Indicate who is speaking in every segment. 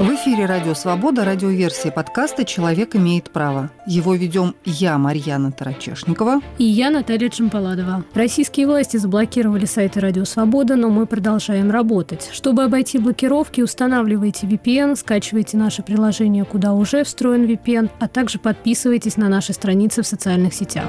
Speaker 1: В эфире «Радио Свобода» радиоверсия подкаста «Человек имеет право». Его ведем я, Марьяна Тарачешникова.
Speaker 2: И я, Наталья Чемпаладова. Российские власти заблокировали сайты «Радио Свобода», но мы продолжаем работать. Чтобы обойти блокировки, устанавливайте VPN, скачивайте наше приложение, куда уже встроен VPN, а также подписывайтесь на наши страницы в социальных сетях.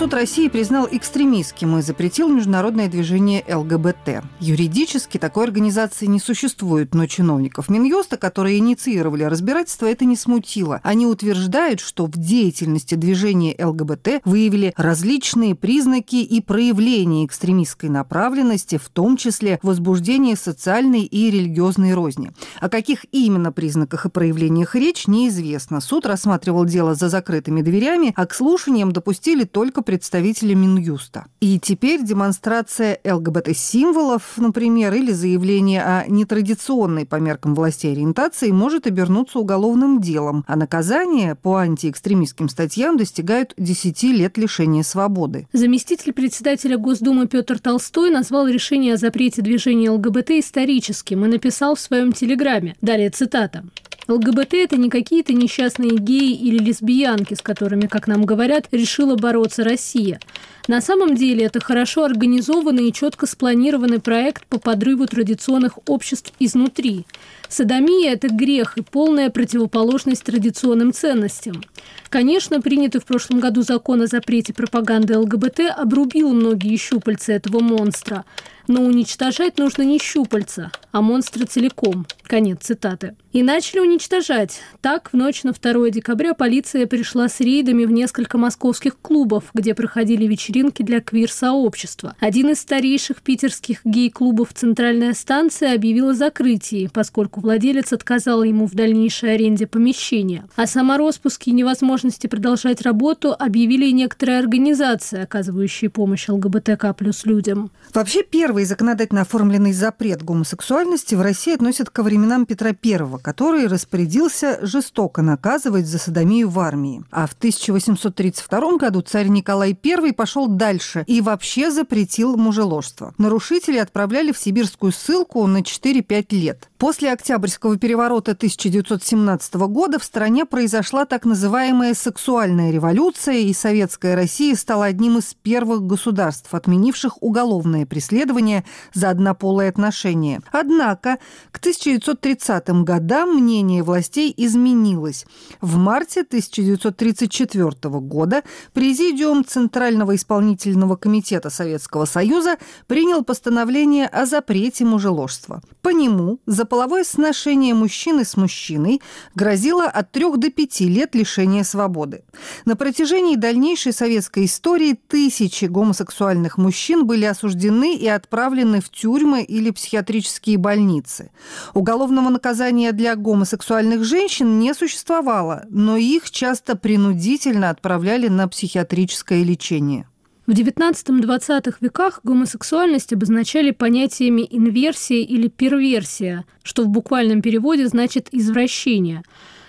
Speaker 1: Суд России признал экстремистским и запретил международное движение ЛГБТ. Юридически такой организации не существует, но чиновников Минюста, которые инициировали разбирательство, это не смутило. Они утверждают, что в деятельности движения ЛГБТ выявили различные признаки и проявления экстремистской направленности, в том числе возбуждение социальной и религиозной розни. О каких именно признаках и проявлениях речь, неизвестно. Суд рассматривал дело за закрытыми дверями, а к слушаниям допустили только представители Минюста. И теперь демонстрация ЛГБТ-символов, например, или заявление о нетрадиционной по меркам властей ориентации может обернуться уголовным делом, а наказание по антиэкстремистским статьям достигают 10 лет лишения свободы.
Speaker 2: Заместитель председателя Госдумы Петр Толстой назвал решение о запрете движения ЛГБТ историческим и написал в своем телеграме. Далее цитата. ЛГБТ – это не какие-то несчастные геи или лесбиянки, с которыми, как нам говорят, решила бороться Россия. На самом деле это хорошо организованный и четко спланированный проект по подрыву традиционных обществ изнутри. Садомия – это грех и полная противоположность традиционным ценностям. Конечно, принятый в прошлом году закон о запрете пропаганды ЛГБТ обрубил многие щупальца этого монстра – но уничтожать нужно не щупальца, а монстра целиком. Конец цитаты. И начали уничтожать. Так, в ночь на 2 декабря полиция пришла с рейдами в несколько московских клубов, где проходили вечеринки для квир-сообщества. Один из старейших питерских гей-клубов «Центральная станция» объявил о закрытии, поскольку владелец отказал ему в дальнейшей аренде помещения. О самороспуске и невозможности продолжать работу объявили некоторые организации, оказывающие помощь ЛГБТК плюс людям.
Speaker 1: Вообще, Первый законодательно оформленный запрет гомосексуальности в России относят ко временам Петра I, который распорядился жестоко наказывать за садомию в армии. А в 1832 году царь Николай I пошел дальше и вообще запретил мужеложство. Нарушители отправляли в сибирскую ссылку на 4-5 лет. После Октябрьского переворота 1917 года в стране произошла так называемая сексуальная революция, и Советская Россия стала одним из первых государств, отменивших уголовное преследование за однополые отношения. Однако к 1930 годам мнение властей изменилось. В марте 1934 года Президиум Центрального исполнительного комитета Советского Союза принял постановление о запрете мужеложства. По нему за половое сношение мужчины с мужчиной грозило от 3 до 5 лет лишения свободы. На протяжении дальнейшей советской истории тысячи гомосексуальных мужчин были осуждены и отправлены в тюрьмы или психиатрические больницы. Уголовного наказания для гомосексуальных женщин не существовало, но их часто принудительно отправляли на психиатрическое лечение.
Speaker 2: В XIX-XX веках гомосексуальность обозначали понятиями инверсия или перверсия, что в буквальном переводе значит «извращение».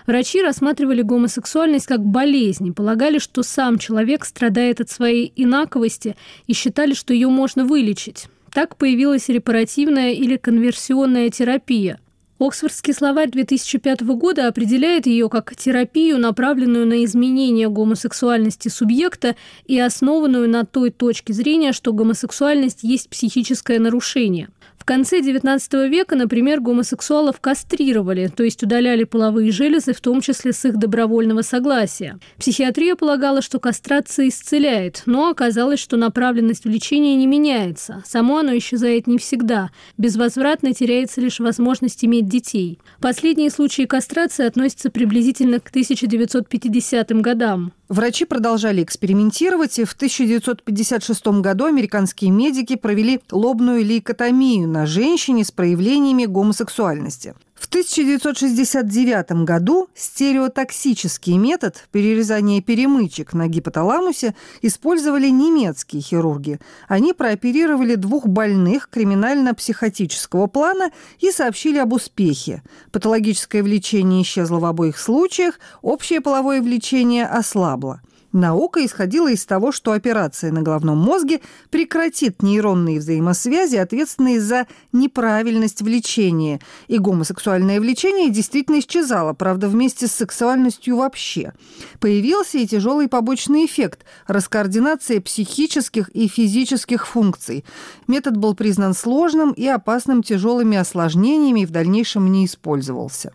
Speaker 2: Врачи рассматривали гомосексуальность как болезнь полагали, что сам человек страдает от своей инаковости и считали, что ее можно вылечить. Так появилась репаративная или конверсионная терапия. Оксфордский словарь 2005 года определяет ее как терапию, направленную на изменение гомосексуальности субъекта и основанную на той точке зрения, что гомосексуальность есть психическое нарушение – в конце XIX века, например, гомосексуалов кастрировали, то есть удаляли половые железы, в том числе с их добровольного согласия. Психиатрия полагала, что кастрация исцеляет, но оказалось, что направленность в лечение не меняется. Само оно исчезает не всегда. Безвозвратно теряется лишь возможность иметь детей. Последние случаи кастрации относятся приблизительно к 1950 годам.
Speaker 1: Врачи продолжали экспериментировать, и в 1956 году американские медики провели лобную лейкотомию на женщине с проявлениями гомосексуальности. В 1969 году стереотоксический метод перерезания перемычек на гипоталамусе использовали немецкие хирурги. Они прооперировали двух больных криминально-психотического плана и сообщили об успехе. Патологическое влечение исчезло в обоих случаях, общее половое влечение ослабло. Наука исходила из того, что операция на головном мозге прекратит нейронные взаимосвязи, ответственные за неправильность влечения. И гомосексуальное влечение действительно исчезало, правда, вместе с сексуальностью вообще. Появился и тяжелый побочный эффект – раскоординация психических и физических функций. Метод был признан сложным и опасным тяжелыми осложнениями и в дальнейшем не использовался.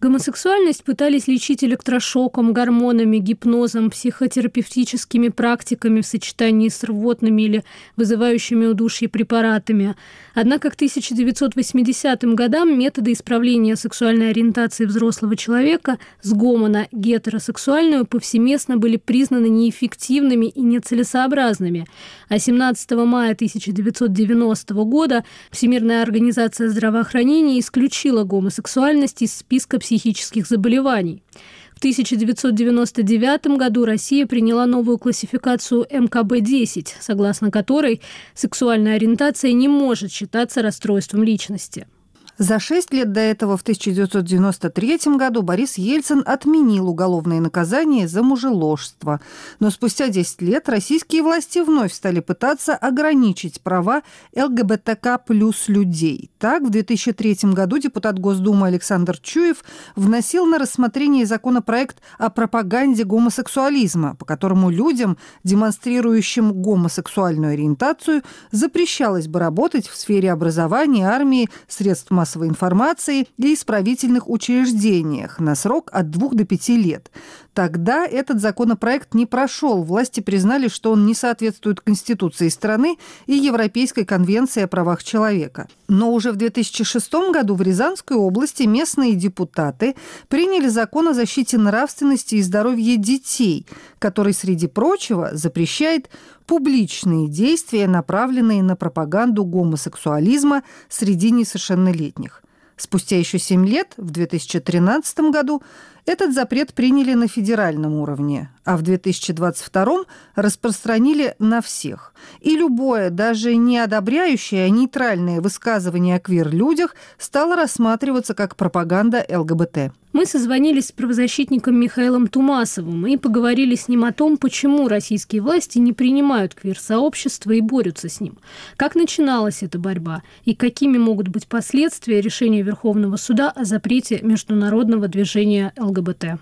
Speaker 2: Гомосексуальность пытались лечить электрошоком, гормонами, гипнозом, психотерапевтическими практиками в сочетании с рвотными или вызывающими удушье препаратами. Однако к 1980 годам методы исправления сексуальной ориентации взрослого человека с гомо на гетеросексуальную повсеместно были признаны неэффективными и нецелесообразными. А 17 мая 1990 года Всемирная организация здравоохранения исключила гомосексуальность из списка психических психических заболеваний. В 1999 году Россия приняла новую классификацию МКБ-10, согласно которой сексуальная ориентация не может считаться расстройством личности.
Speaker 1: За шесть лет до этого, в 1993 году, Борис Ельцин отменил уголовное наказание за мужеложство. Но спустя 10 лет российские власти вновь стали пытаться ограничить права ЛГБТК плюс людей. Так, в 2003 году депутат Госдумы Александр Чуев вносил на рассмотрение законопроект о пропаганде гомосексуализма, по которому людям, демонстрирующим гомосексуальную ориентацию, запрещалось бы работать в сфере образования, армии, средств массовой массовой информации и исправительных учреждениях на срок от 2 до 5 лет. Тогда этот законопроект не прошел. Власти признали, что он не соответствует Конституции страны и Европейской конвенции о правах человека. Но уже в 2006 году в Рязанской области местные депутаты приняли закон о защите нравственности и здоровья детей, который, среди прочего, запрещает публичные действия, направленные на пропаганду гомосексуализма среди несовершеннолетних. Спустя еще семь лет, в 2013 году, этот запрет приняли на федеральном уровне, а в 2022 распространили на всех. И любое, даже не одобряющее, а нейтральное высказывание о квир-людях стало рассматриваться как пропаганда ЛГБТ.
Speaker 2: Мы созвонились с правозащитником Михаилом Тумасовым и поговорили с ним о том, почему российские власти не принимают квир-сообщество и борются с ним. Как начиналась эта борьба и какими могут быть последствия решения Верховного суда о запрете международного движения ЛГБТ.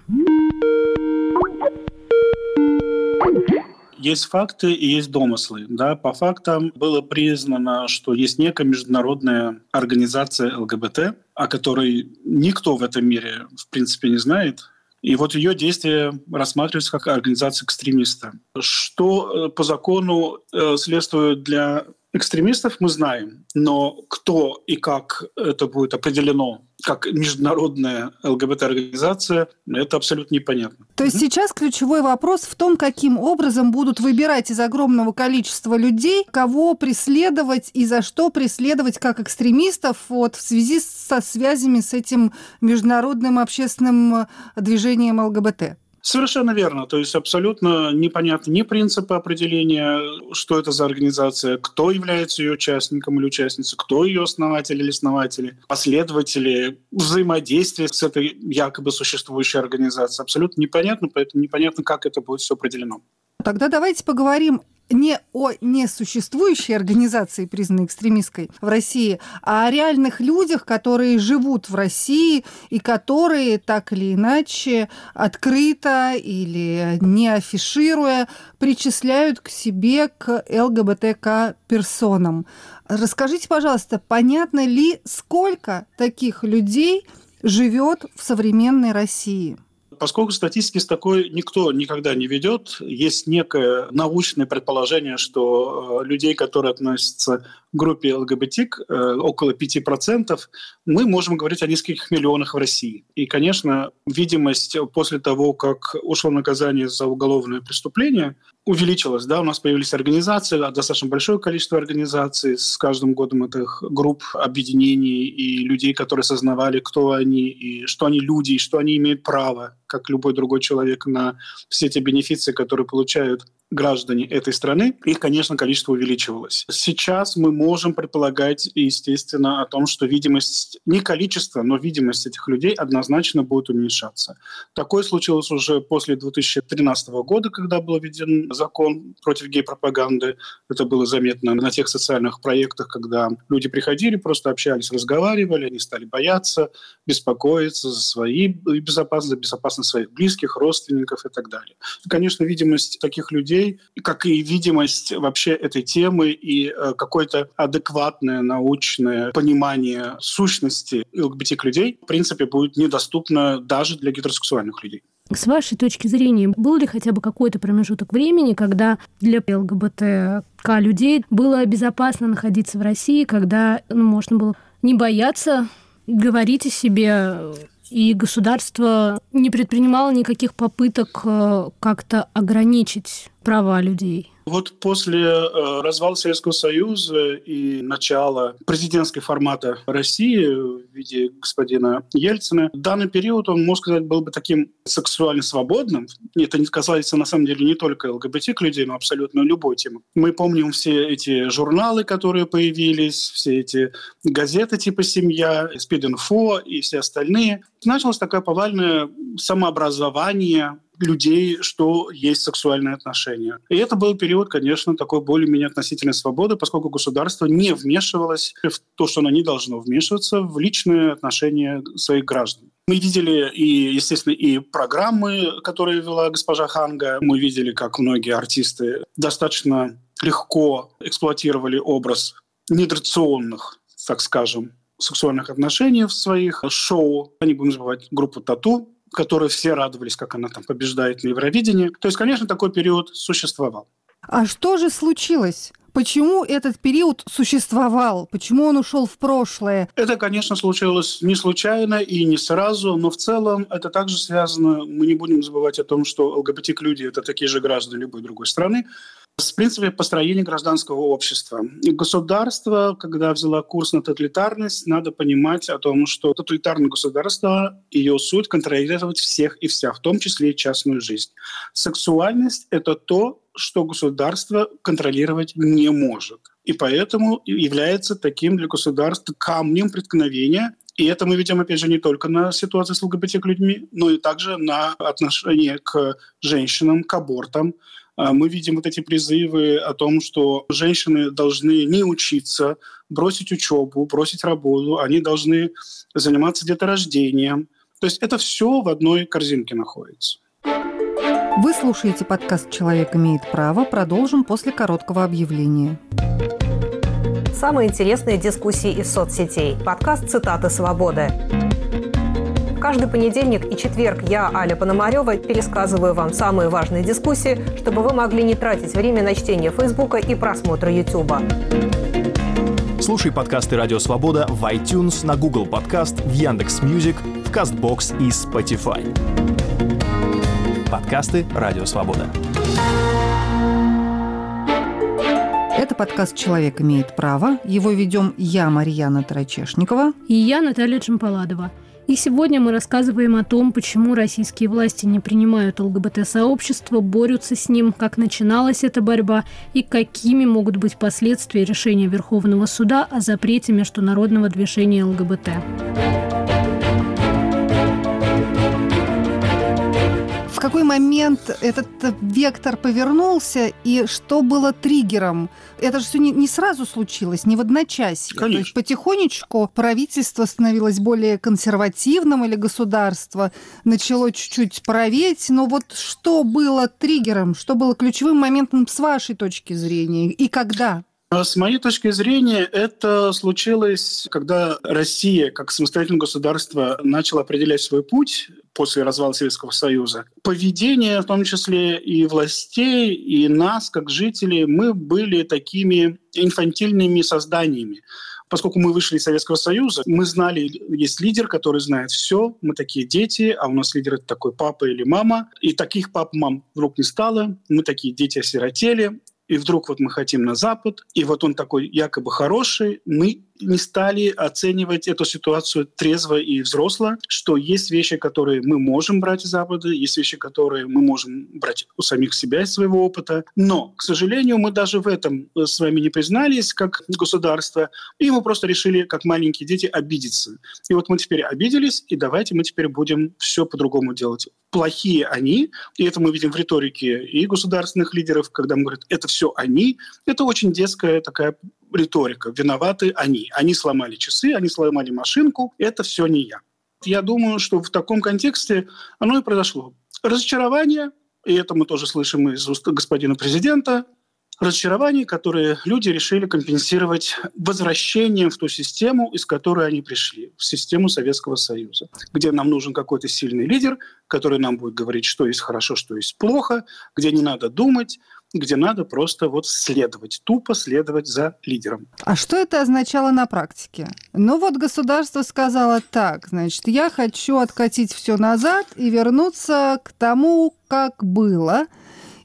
Speaker 3: Есть факты и есть домыслы. Да? По фактам было признано, что есть некая международная организация ЛГБТ, о которой никто в этом мире, в принципе, не знает. И вот ее действия рассматриваются как организация экстремиста. Что э, по закону э, следствует для экстремистов, мы знаем. Но кто и как это будет определено как международная ЛГБТ-организация, это абсолютно непонятно.
Speaker 1: То есть сейчас ключевой вопрос в том, каким образом будут выбирать из огромного количества людей, кого преследовать и за что преследовать как экстремистов вот, в связи со связями с этим международным общественным движением ЛГБТ.
Speaker 3: Совершенно верно. То есть абсолютно непонятны ни принципы определения, что это за организация, кто является ее участником или участницей, кто ее основатель или основатели, последователи, взаимодействие с этой якобы существующей организацией. Абсолютно непонятно, поэтому непонятно, как это будет все определено.
Speaker 1: Тогда давайте поговорим не о несуществующей организации, признанной экстремистской в России, а о реальных людях, которые живут в России и которые так или иначе открыто или не афишируя причисляют к себе к ЛГБТК персонам. Расскажите, пожалуйста, понятно ли, сколько таких людей живет в современной России?
Speaker 3: Поскольку статистики с такой никто никогда не ведет, есть некое научное предположение, что э, людей, которые относятся к группе ЛГБТ, э, около 5%, мы можем говорить о нескольких миллионах в России. И, конечно, видимость после того, как ушло наказание за уголовное преступление, увеличилась. Да? У нас появились организации, достаточно большое количество организаций. С каждым годом этих групп, объединений и людей, которые осознавали, кто они, и что они люди, и что они имеют право, как любой другой человек, на все те бенефиции, которые получают граждане этой страны, их, конечно, количество увеличивалось. Сейчас мы можем предполагать, естественно, о том, что видимость, не количество, но видимость этих людей однозначно будет уменьшаться. Такое случилось уже после 2013 года, когда был введен закон против гей-пропаганды. Это было заметно на тех социальных проектах, когда люди приходили, просто общались, разговаривали, они стали бояться, беспокоиться за свои безопасность, безопасность своих близких, родственников и так далее. Конечно, видимость таких людей людей, как и видимость вообще этой темы и э, какое-то адекватное научное понимание сущности ЛГБТ-людей, в принципе, будет недоступно даже для гетеросексуальных людей.
Speaker 2: С вашей точки зрения, был ли хотя бы какой-то промежуток времени, когда для ЛГБТК людей было безопасно находиться в России, когда ну, можно было не бояться говорить о себе и государство не предпринимало никаких попыток э, как-то ограничить права людей.
Speaker 3: Вот после э, развала Советского Союза и начала президентской формата России в виде господина Ельцина, данный период, он, можно сказать, был бы таким сексуально свободным. Это не касается, на самом деле, не только ЛГБТ людей, но абсолютно любой темы. Мы помним все эти журналы, которые появились, все эти газеты типа «Семья», «Спид-инфо» и все остальные. Началось такое повальное самообразование людей, что есть сексуальные отношения. И это был период, конечно, такой более-менее относительной свободы, поскольку государство не вмешивалось в то, что оно не должно вмешиваться в личные отношения своих граждан. Мы видели и, естественно, и программы, которые вела госпожа Ханга. Мы видели, как многие артисты достаточно легко эксплуатировали образ нетрадиционных, так скажем, сексуальных отношений в своих шоу. Не будем забывать группу «Тату», которой все радовались, как она там побеждает на Евровидении. То есть, конечно, такой период существовал.
Speaker 1: А что же случилось? Почему этот период существовал? Почему он ушел в прошлое?
Speaker 3: Это, конечно, случилось не случайно и не сразу, но в целом это также связано, мы не будем забывать о том, что ЛГБТ-люди – это такие же граждане любой другой страны, с принципами построения гражданского общества. И государство, когда взяло курс на тоталитарность, надо понимать о том, что тоталитарное государство, ее суть – контролировать всех и вся, в том числе и частную жизнь. Сексуальность – это то, что государство контролировать не может. И поэтому является таким для государства камнем преткновения и это мы видим, опять же, не только на ситуации с ЛГБТ-людьми, но и также на отношение к женщинам, к абортам, мы видим вот эти призывы о том, что женщины должны не учиться, бросить учебу, бросить работу, они должны заниматься деторождением. То есть это все в одной корзинке находится.
Speaker 1: Вы слушаете подкаст «Человек имеет право». Продолжим после короткого объявления.
Speaker 4: Самые интересные дискуссии из соцсетей. Подкаст «Цитаты свободы». Каждый понедельник и четверг я, Аля Пономарева, пересказываю вам самые важные дискуссии, чтобы вы могли не тратить время на чтение Фейсбука и просмотр Ютуба.
Speaker 5: Слушай подкасты «Радио Свобода» в iTunes, на Google Podcasts, в Яндекс Music, в Castbox и Spotify. Подкасты «Радио Свобода».
Speaker 1: Это подкаст «Человек имеет право». Его ведем я, Марьяна Торочешникова.
Speaker 2: И я, Наталья Джанполадова. И сегодня мы рассказываем о том, почему российские власти не принимают ЛГБТ-сообщество, борются с ним, как начиналась эта борьба и какими могут быть последствия решения Верховного суда о запрете международного движения ЛГБТ.
Speaker 1: В какой момент этот вектор повернулся и что было триггером? Это же все не, не сразу случилось, не в одночасье.
Speaker 3: Конечно. То
Speaker 1: есть потихонечку правительство становилось более консервативным или государство начало чуть-чуть править. Но вот что было триггером, что было ключевым моментом с вашей точки зрения и когда?
Speaker 3: А с моей точки зрения, это случилось, когда Россия, как самостоятельное государство, начала определять свой путь после развала Советского Союза. Поведение, в том числе и властей, и нас, как жителей, мы были такими инфантильными созданиями поскольку мы вышли из Советского Союза, мы знали, есть лидер, который знает все, мы такие дети, а у нас лидер это такой папа или мама, и таких пап, мам вдруг не стало, мы такие дети осиротели, и вдруг вот мы хотим на Запад, и вот он такой якобы хороший, мы не стали оценивать эту ситуацию трезво и взросло, что есть вещи, которые мы можем брать из Запада, есть вещи, которые мы можем брать у самих себя из своего опыта. Но, к сожалению, мы даже в этом с вами не признались как государство, и мы просто решили, как маленькие дети, обидеться. И вот мы теперь обиделись, и давайте мы теперь будем все по-другому делать. Плохие они, и это мы видим в риторике и государственных лидеров, когда мы говорим, это все они, это очень детская такая риторика. Виноваты они. Они сломали часы, они сломали машинку. Это все не я. Я думаю, что в таком контексте оно и произошло. Разочарование, и это мы тоже слышим из уст господина президента, разочарование, которые люди решили компенсировать возвращением в ту систему, из которой они пришли, в систему Советского Союза, где нам нужен какой-то сильный лидер, который нам будет говорить, что есть хорошо, что есть плохо, где не надо думать, где надо просто вот следовать, тупо следовать за лидером.
Speaker 1: А что это означало на практике? Ну вот государство сказало так, значит, я хочу откатить все назад и вернуться к тому, как было –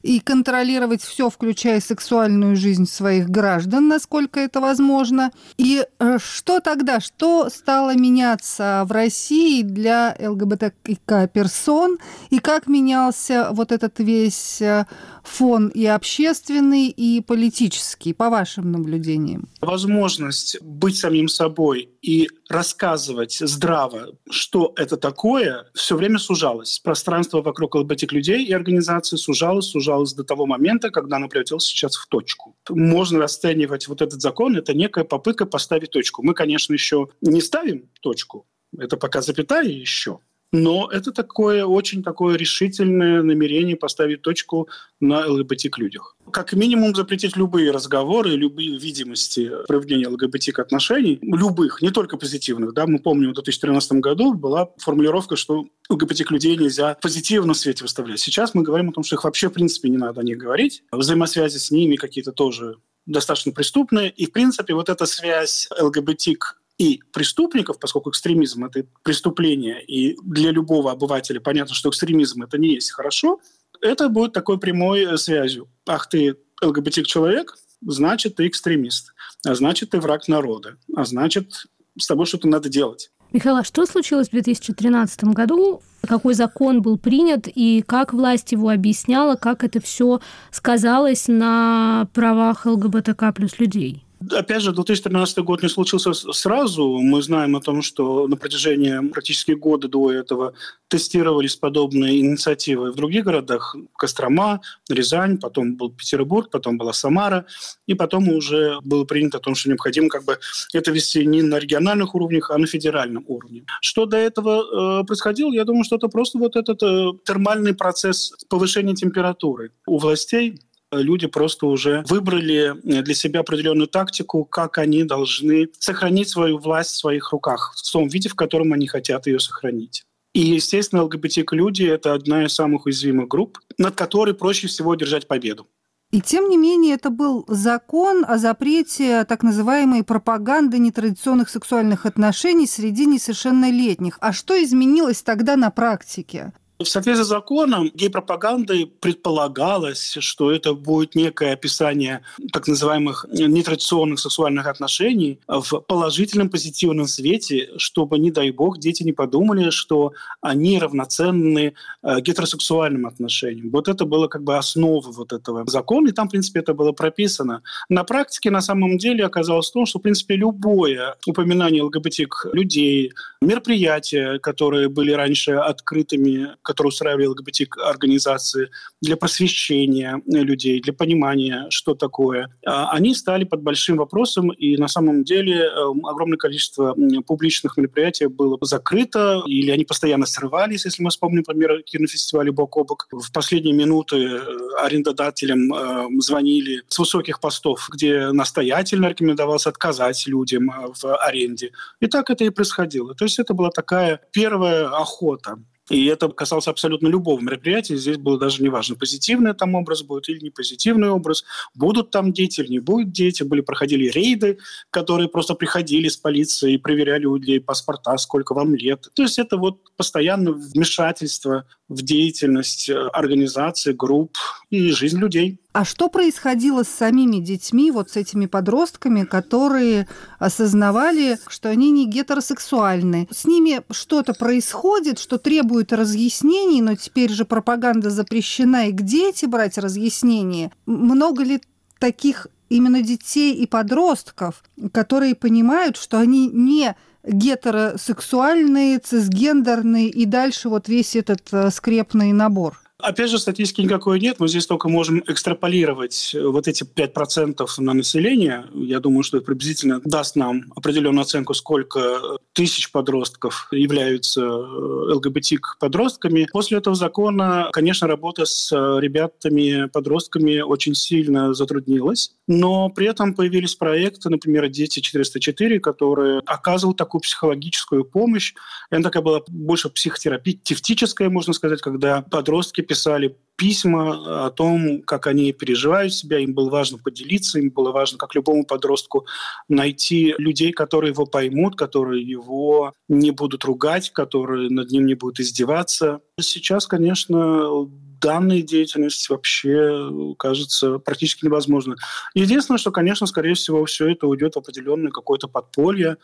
Speaker 1: и контролировать все, включая сексуальную жизнь своих граждан, насколько это возможно. И э, что тогда, что стало меняться в России для ЛГБТК-персон, и как менялся вот этот весь э, фон и общественный, и политический, по вашим наблюдениям?
Speaker 3: Возможность быть самим собой и рассказывать здраво, что это такое, все время сужалось. Пространство вокруг ЛГБТ людей и организации сужалось, сужалось до того момента, когда оно превратилось сейчас в точку. Можно расценивать вот этот закон, это некая попытка поставить точку. Мы, конечно, еще не ставим точку, это пока запятая еще. Но это такое очень такое решительное намерение поставить точку на ЛГБТ людях. Как минимум запретить любые разговоры, любые видимости проявления ЛГБТ отношений, любых, не только позитивных. Да? Мы помним, в 2013 году была формулировка, что ЛГБТ людей нельзя в позитивном свете выставлять. Сейчас мы говорим о том, что их вообще в принципе не надо о них говорить. Взаимосвязи с ними какие-то тоже достаточно преступные. И, в принципе, вот эта связь ЛГБТ и преступников, поскольку экстремизм – это преступление, и для любого обывателя понятно, что экстремизм – это не есть хорошо, это будет такой прямой э, связью. Ах, ты ЛГБТ-человек, значит, ты экстремист, а значит, ты враг народа, а значит, с тобой что-то надо делать.
Speaker 2: Михаил, а что случилось в 2013 году? Какой закон был принят и как власть его объясняла, как это все сказалось на правах ЛГБТК плюс людей?
Speaker 3: Опять же, 2013 год не случился сразу. Мы знаем о том, что на протяжении практически года до этого тестировались подобные инициативы в других городах. Кострома, Рязань, потом был Петербург, потом была Самара. И потом уже было принято о том, что необходимо как бы это вести не на региональных уровнях, а на федеральном уровне. Что до этого э, происходило, я думаю, что это просто вот этот э, термальный процесс повышения температуры у властей люди просто уже выбрали для себя определенную тактику, как они должны сохранить свою власть в своих руках, в том виде, в котором они хотят ее сохранить. И, естественно, ЛГБТК-люди – это одна из самых уязвимых групп, над которой проще всего держать победу.
Speaker 1: И тем не менее, это был закон о запрете так называемой пропаганды нетрадиционных сексуальных отношений среди несовершеннолетних. А что изменилось тогда на практике?
Speaker 3: В соответствии с законом гей-пропагандой предполагалось, что это будет некое описание так называемых нетрадиционных сексуальных отношений в положительном, позитивном свете, чтобы, не дай бог, дети не подумали, что они равноценны э, гетеросексуальным отношениям. Вот это было как бы основа вот этого закона, и там, в принципе, это было прописано. На практике, на самом деле, оказалось в том, что, в принципе, любое упоминание ЛГБТ людей, мероприятия, которые были раньше открытыми, которые устраивали ЛГБТ-организации для просвещения людей, для понимания, что такое, а, они стали под большим вопросом, и на самом деле эм, огромное количество публичных мероприятий было закрыто, или они постоянно срывались, если мы вспомним, например, кинофестивале «Бок о бок». В последние минуты э, арендодателям эм, звонили с высоких постов, где настоятельно рекомендовалось отказать людям э, в аренде. И так это и происходило. То есть это была такая первая охота и это касалось абсолютно любого мероприятия. Здесь было даже неважно, позитивный там образ будет или не позитивный образ. Будут там дети или не будут дети. Были, проходили рейды, которые просто приходили с полицией и проверяли у людей паспорта, сколько вам лет. То есть это вот постоянное вмешательство в деятельность э, организаций, групп и жизнь людей.
Speaker 1: А что происходило с самими детьми, вот с этими подростками, которые осознавали, что они не гетеросексуальны? С ними что-то происходит, что требует разъяснений, но теперь же пропаганда запрещена, и где эти брать разъяснения? Много ли таких именно детей и подростков, которые понимают, что они не гетеросексуальные, цисгендерные и дальше вот весь этот э, скрепный набор?
Speaker 3: Опять же, статистики никакой нет. Мы здесь только можем экстраполировать э, вот эти 5% на население. Я думаю, что это приблизительно даст нам определенную оценку, сколько тысяч подростков являются э, ЛГБТ-подростками. После этого закона, конечно, работа с ребятами-подростками очень сильно затруднилась. Но при этом появились проекты, например, «Дети 404», которые оказывают такую психологическую помощь. Это такая была больше психотерапевтическая, можно сказать, когда подростки писали письма о том, как они переживают себя, им было важно поделиться, им было важно, как любому подростку, найти людей, которые его поймут, которые его не будут ругать, которые над ним не будут издеваться. Сейчас, конечно, данная деятельность вообще кажется практически невозможно. Единственное, что, конечно, скорее всего, все это уйдет в определенное какое-то подполье,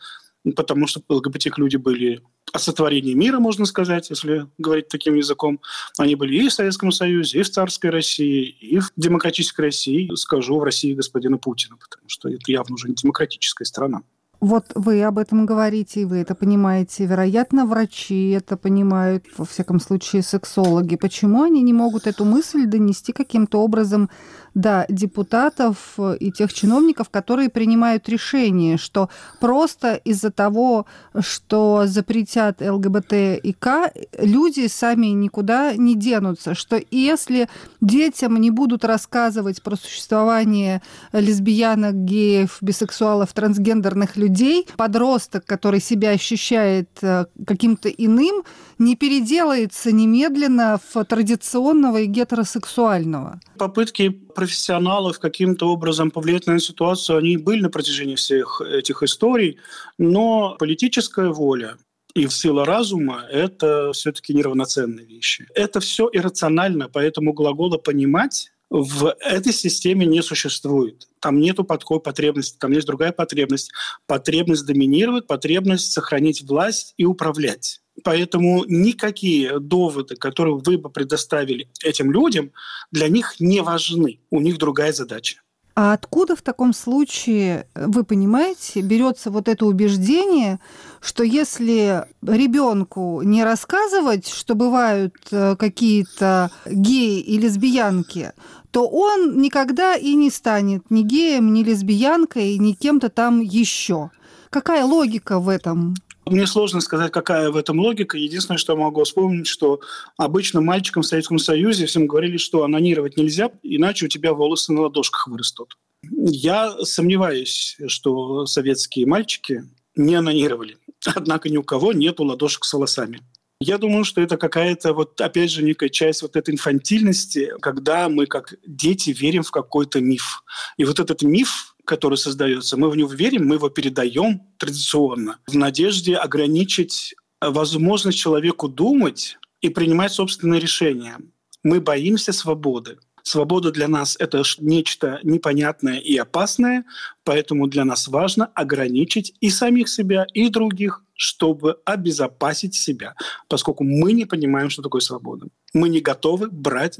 Speaker 3: потому что ЛГБТ-люди были от сотворения мира, можно сказать, если говорить таким языком. Они были и в Советском Союзе, и в царской России, и в демократической России, скажу, в России господина Путина, потому что это явно уже не демократическая страна.
Speaker 1: Вот вы об этом говорите, и вы это понимаете. Вероятно, врачи это понимают, во всяком случае, сексологи. Почему они не могут эту мысль донести каким-то образом до депутатов и тех чиновников, которые принимают решение, что просто из-за того, что запретят ЛГБТ и К, люди сами никуда не денутся, что если детям не будут рассказывать про существование лесбиянок, геев, бисексуалов, трансгендерных людей, подросток, который себя ощущает э, каким-то иным, не переделается немедленно в традиционного и гетеросексуального.
Speaker 3: Попытки профессионалов каким-то образом повлиять на ситуацию, они были на протяжении всех этих историй, но политическая воля и сила разума – это все-таки неравноценные вещи. Это все иррационально, поэтому глагола «понимать» в этой системе не существует. Там нету такой потребности, там есть другая потребность. Потребность доминировать, потребность сохранить власть и управлять. Поэтому никакие доводы, которые вы бы предоставили этим людям, для них не важны. У них другая задача.
Speaker 1: А откуда в таком случае, вы понимаете, берется вот это убеждение, что если ребенку не рассказывать, что бывают э, какие-то геи и лесбиянки, то он никогда и не станет ни геем, ни лесбиянкой, ни кем-то там еще. Какая логика в этом?
Speaker 3: Мне сложно сказать, какая в этом логика. Единственное, что я могу вспомнить, что обычно мальчикам в Советском Союзе всем говорили, что анонировать нельзя, иначе у тебя волосы на ладошках вырастут. Я сомневаюсь, что советские мальчики не анонировали. Однако ни у кого нету ладошек с волосами. Я думаю, что это какая-то, вот опять же, некая часть вот этой инфантильности, когда мы как дети верим в какой-то миф. И вот этот миф, который создается, мы в него верим, мы его передаем традиционно в надежде ограничить возможность человеку думать и принимать собственные решения. Мы боимся свободы. Свобода для нас – это нечто непонятное и опасное, поэтому для нас важно ограничить и самих себя, и других, чтобы обезопасить себя, поскольку мы не понимаем, что такое свобода. Мы не готовы брать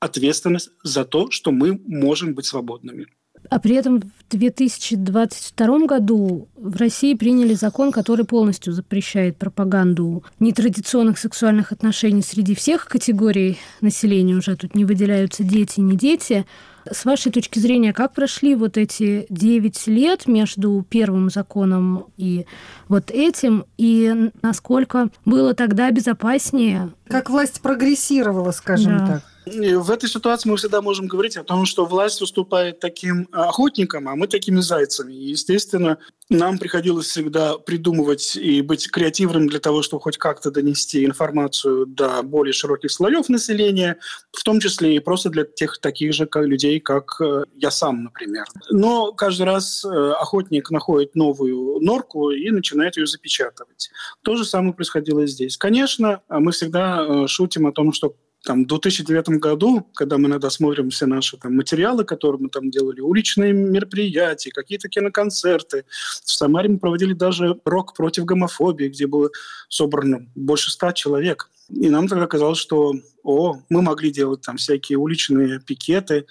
Speaker 3: ответственность за то, что мы можем быть свободными.
Speaker 2: А при этом в 2022 году в России приняли закон, который полностью запрещает пропаганду нетрадиционных сексуальных отношений среди всех категорий населения. Уже тут не выделяются дети, не дети. С вашей точки зрения, как прошли вот эти 9 лет между первым законом и вот этим, и насколько было тогда безопаснее?
Speaker 1: Как власть прогрессировала, скажем да. так.
Speaker 3: В этой ситуации мы всегда можем говорить о том, что власть выступает таким охотником, а мы такими зайцами. И, естественно, нам приходилось всегда придумывать и быть креативным для того, чтобы хоть как-то донести информацию до более широких слоев населения, в том числе и просто для тех таких же как людей, как э, я сам, например. Но каждый раз э, охотник находит новую норку и начинает ее запечатывать. То же самое происходило здесь. Конечно, мы всегда э, шутим о том, что там, в 2009 году, когда мы иногда смотрим все наши там, материалы, которые мы там делали, уличные мероприятия, какие-то киноконцерты. В Самаре мы проводили даже рок против гомофобии, где было собрано больше ста человек. И нам тогда казалось, что о, мы могли делать там всякие уличные пикеты,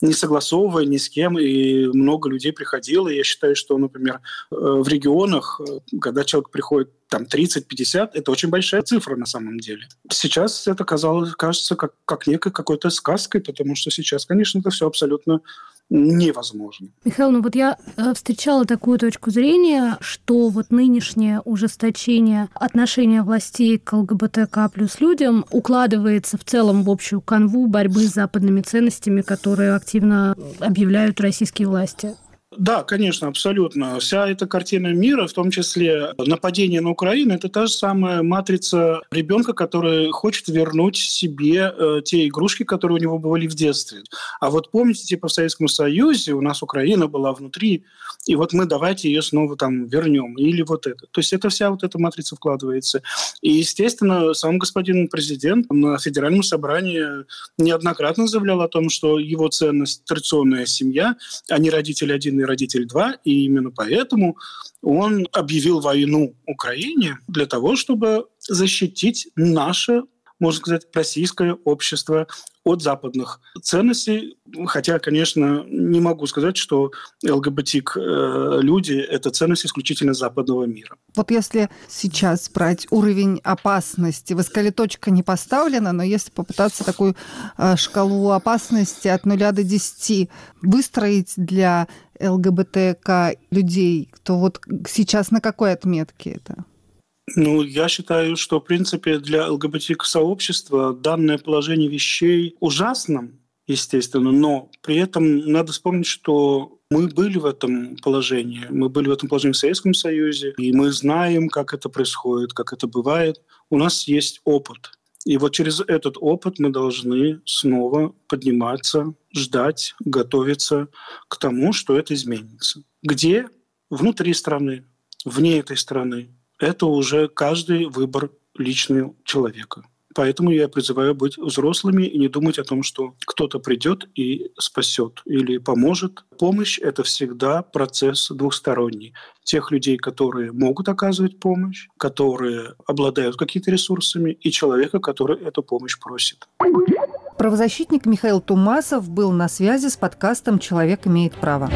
Speaker 3: не согласовывая ни с кем, и много людей приходило. Я считаю, что, например, э, в регионах, э, когда человек приходит там 30-50, это очень большая цифра на самом деле. Сейчас это казалось, кажется как, как некой какой-то сказкой, потому что сейчас, конечно, это все абсолютно невозможно.
Speaker 2: Михаил, ну вот я э, встречала такую точку зрения, что вот нынешнее ужесточение отношения властей к ЛГБТК плюс людям укладывается в целом в общую канву борьбы с западными ценностями, которые активно объявляют российские власти.
Speaker 3: Да, конечно, абсолютно. Вся эта картина мира, в том числе нападение на Украину, это та же самая матрица ребенка, который хочет вернуть себе э, те игрушки, которые у него были в детстве. А вот помните, типа в Советском Союзе у нас Украина была внутри, и вот мы давайте ее снова там вернем. Или вот это. То есть это вся вот эта матрица вкладывается. И, естественно, сам господин президент на федеральном собрании неоднократно заявлял о том, что его ценность – традиционная семья, а не родитель один и родитель два. И именно поэтому он объявил войну Украине для того, чтобы защитить наше можно сказать, российское общество от западных ценностей. Хотя, конечно, не могу сказать, что ЛГБТИК-люди – это ценность исключительно западного мира.
Speaker 1: Вот если сейчас брать уровень опасности, вы сказали, точка не поставлена, но если попытаться такую э, шкалу опасности от 0 до 10 выстроить для ЛГБТК людей, то вот сейчас на какой отметке это?
Speaker 3: Ну, я считаю, что, в принципе, для ЛГБТ-сообщества данное положение вещей ужасно, естественно, но при этом надо вспомнить, что мы были в этом положении. Мы были в этом положении в Советском Союзе, и мы знаем, как это происходит, как это бывает. У нас есть опыт. И вот через этот опыт мы должны снова подниматься, ждать, готовиться к тому, что это изменится. Где? Внутри страны, вне этой страны, это уже каждый выбор личного человека. Поэтому я призываю быть взрослыми и не думать о том, что кто-то придет и спасет или поможет. Помощь – это всегда процесс двухсторонний. Тех людей, которые могут оказывать помощь, которые обладают какими-то ресурсами, и человека, который эту помощь просит.
Speaker 1: Правозащитник Михаил Тумасов был на связи с подкастом «Человек имеет право».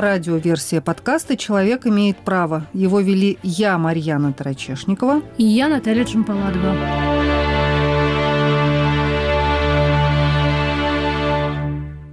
Speaker 1: Радиоверсия подкаста «Человек имеет право». Его вели я, Марьяна Тарачешникова.
Speaker 2: И я, Наталья Джампаладова.